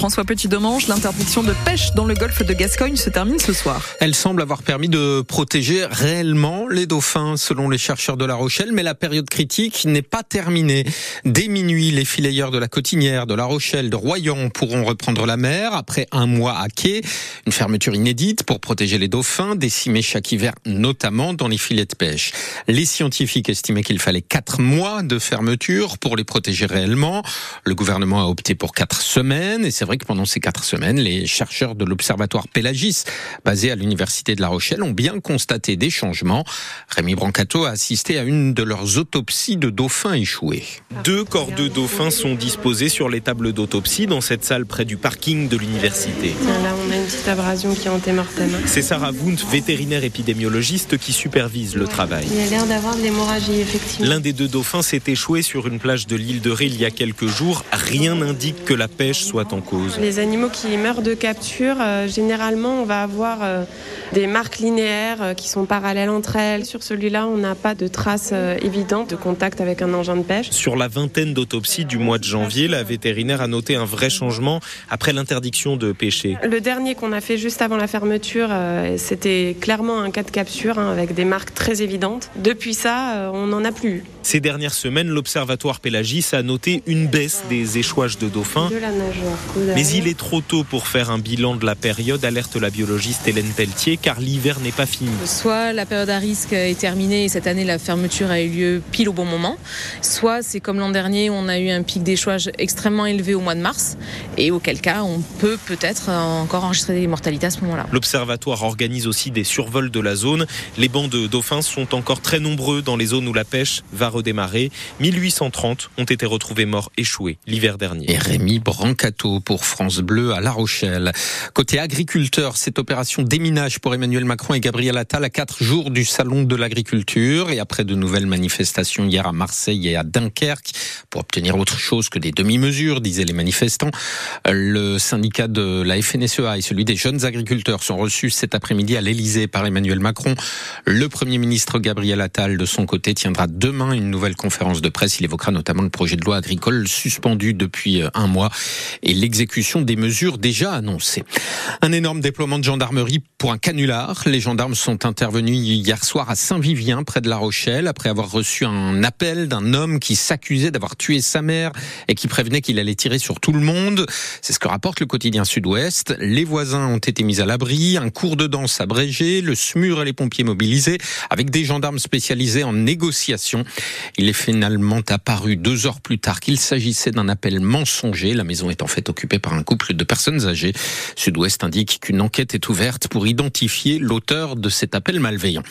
François Petit-Demange, l'interdiction de pêche dans le golfe de Gascogne se termine ce soir. Elle semble avoir permis de protéger réellement les dauphins, selon les chercheurs de La Rochelle, mais la période critique n'est pas terminée. Dès minuit, les fileyeurs de la Cotinière, de La Rochelle, de Royan pourront reprendre la mer après un mois à quai. Une fermeture inédite pour protéger les dauphins, décimés chaque hiver, notamment dans les filets de pêche. Les scientifiques estimaient qu'il fallait quatre mois de fermeture pour les protéger réellement. Le gouvernement a opté pour quatre semaines vrai que pendant ces quatre semaines, les chercheurs de l'Observatoire Pélagis, basé à l'Université de La Rochelle, ont bien constaté des changements. Rémi Brancato a assisté à une de leurs autopsies de dauphins échoués. Deux corps de dauphins sont disposés sur les tables d'autopsie dans cette salle près du parking de l'université. Là, on a une petite abrasion qui est antémortem. C'est Sarah Wundt, vétérinaire épidémiologiste, qui supervise le travail. Il a l'air d'avoir de l'hémorragie, effectivement. L'un des deux dauphins s'est échoué sur une plage de l'île de Ré il y a quelques jours. Rien n'indique que la pêche soit en cause. Les animaux qui meurent de capture, euh, généralement, on va avoir euh, des marques linéaires euh, qui sont parallèles entre elles. Sur celui-là, on n'a pas de traces évidentes de contact avec un engin de pêche. Sur la vingtaine d'autopsies du mois de janvier, la vétérinaire a noté un vrai changement après l'interdiction de pêcher. Le dernier qu'on a fait juste avant la fermeture, c'était clairement un cas de capture hein, avec des marques très évidentes. Depuis ça, on n'en a plus. Ces dernières semaines, l'Observatoire Pélagis a noté une baisse des échouages de dauphins. Mais il est trop tôt pour faire un bilan de la période, alerte la biologiste Hélène Pelletier, car l'hiver n'est pas fini. Soit la période à risque est terminée et cette année la fermeture a eu lieu pile au bon moment, soit c'est comme l'an dernier, on a eu un pic d'échouage extrêmement élevé au mois de mars, et auquel cas on peut peut-être encore enregistrer des mortalités à ce moment-là. L'Observatoire organise aussi des survols de la zone. Les bancs de dauphins sont encore très nombreux dans les zones où la pêche va redémarrer. 1830 ont été retrouvés morts échoués l'hiver dernier. Et Rémi Brancato pour France Bleu à La Rochelle. Côté agriculteur, cette opération déminage pour Emmanuel Macron et Gabriel Attal à quatre jours du salon de l'agriculture et après de nouvelles manifestations hier à Marseille et à Dunkerque pour obtenir autre chose que des demi-mesures, disaient les manifestants. Le syndicat de la FNSEA et celui des jeunes agriculteurs sont reçus cet après-midi à l'Elysée par Emmanuel Macron. Le Premier ministre Gabriel Attal, de son côté, tiendra demain une nouvelle conférence de presse. Il évoquera notamment le projet de loi agricole suspendu depuis un mois et l'exécution des mesures déjà annoncées. Un énorme déploiement de gendarmerie pour un canular. Les gendarmes sont intervenus hier soir à Saint-Vivien, près de La Rochelle, après avoir reçu un appel d'un homme qui s'accusait d'avoir tué sa mère et qui prévenait qu'il allait tirer sur tout le monde. C'est ce que rapporte le quotidien Sud-Ouest. Les voisins ont été mis à l'abri, un cours de danse abrégé, le SMUR et les pompiers mobilisés, avec des gendarmes spécialisés en négociation. Il est finalement apparu deux heures plus tard qu'il s'agissait d'un appel mensonger. La maison est en fait occupée par un couple de personnes âgées. Sud-Ouest indique qu'une enquête est ouverte pour identifier l'auteur de cet appel malveillant.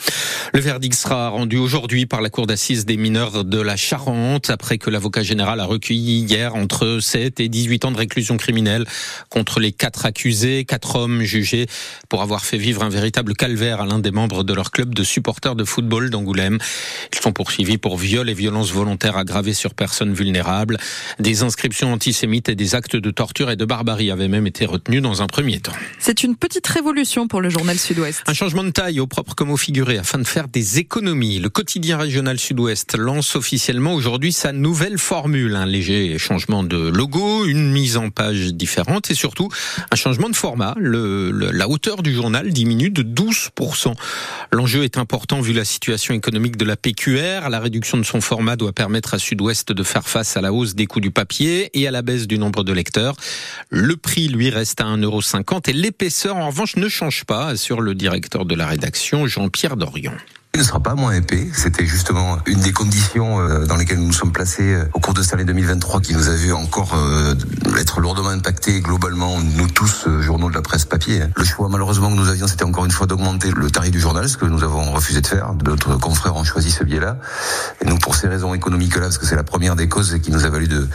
Le verdict sera rendu aujourd'hui par la Cour d'assises des mineurs de la Charente après que l'avocat général a recueilli hier entre 7 et 18 ans de réclusion criminelle contre les quatre accusés, quatre hommes jugés pour avoir fait vivre un véritable calvaire à l'un des membres de leur club de supporters de football d'Angoulême. Ils sont poursuivis pour viol et violences volontaires aggravées sur personnes vulnérables. Des inscriptions antisémites et des actes de torture et de barbarie avaient même été retenus dans un premier temps. C'est une petite révolution pour le journal Sud-Ouest. Un changement de taille au propre comme au figuré afin de faire des économies. Le quotidien régional Sud-Ouest lance officiellement aujourd'hui sa nouvelle formule. Un léger changement de logo, une mise en page différente et surtout un changement de format. Le, le, la hauteur du journal diminue de 12%. L'enjeu est important vu la situation économique de la PQR. La réduction de son format doit permettre à Sud-Ouest de faire face à la hausse des coûts du papier et à la baisse du nombre de lecteurs. Le prix, lui, reste à 1,50€ et l'épaisseur, en revanche, ne change pas, assure le directeur de la rédaction, Jean-Pierre Dorion. Il ne sera pas moins épais. C'était justement une des conditions euh, dans lesquelles nous nous sommes placés euh, au cours de cette année 2023 qui nous a vu encore euh, être lourdement impactés globalement, nous tous, journaux de la presse papier. Le choix malheureusement que nous avions, c'était encore une fois d'augmenter le tarif du journal, ce que nous avons refusé de faire. D'autres confrères ont choisi ce biais-là. Et nous, pour ces raisons économiques-là, parce que c'est la première des causes qui nous a valu de,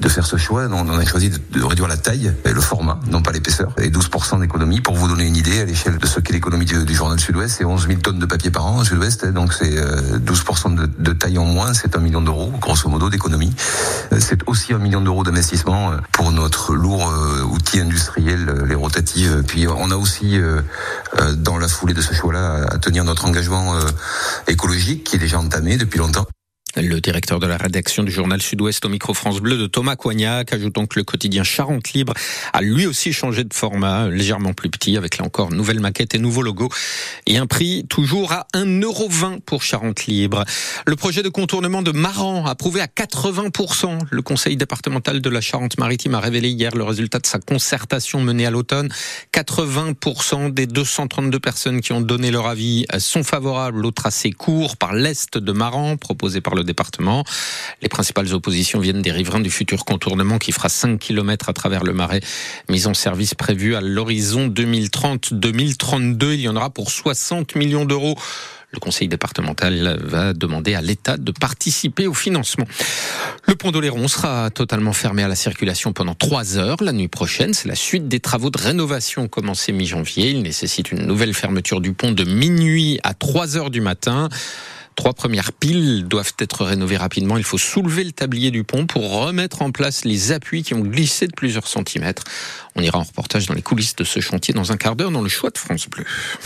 de faire ce choix, on a choisi de, réduire la taille et le format, non pas l'épaisseur. Et 12% d'économie, pour vous donner une idée, à l'échelle de ce qu'est l'économie du, journal Sud-Ouest, c'est 11 000 tonnes de papier par an Sud-Ouest, donc c'est 12% de, de, taille en moins, c'est un million d'euros, grosso modo, d'économie. C'est aussi un million d'euros d'investissement pour notre lourd outil industriel, les rotatives. Puis on a aussi, dans la foulée de ce choix-là, à tenir notre engagement écologique qui est déjà entamé depuis longtemps. Le directeur de la rédaction du journal Sud-Ouest au micro France Bleu de Thomas Coignac, ajoutant que le quotidien Charente Libre a lui aussi changé de format, légèrement plus petit, avec là encore nouvelle maquette et nouveau logo, et un prix toujours à 1,20€ pour Charente Libre. Le projet de contournement de Maran, approuvé à 80%. Le conseil départemental de la Charente-Maritime a révélé hier le résultat de sa concertation menée à l'automne. 80% des 232 personnes qui ont donné leur avis sont favorables au tracé court par l'est de Maran, proposé par le département. Les principales oppositions viennent des riverains du futur contournement qui fera 5 km à travers le marais, mis en service prévu à l'horizon 2030-2032. Il y en aura pour 60 millions d'euros. Le conseil départemental va demander à l'État de participer au financement. Le pont d'Oléron sera totalement fermé à la circulation pendant trois heures la nuit prochaine. C'est la suite des travaux de rénovation commencés mi-janvier. Il nécessite une nouvelle fermeture du pont de minuit à 3 heures du matin. Trois premières piles doivent être rénovées rapidement. Il faut soulever le tablier du pont pour remettre en place les appuis qui ont glissé de plusieurs centimètres. On ira en reportage dans les coulisses de ce chantier dans un quart d'heure dans le choix de France Bleu.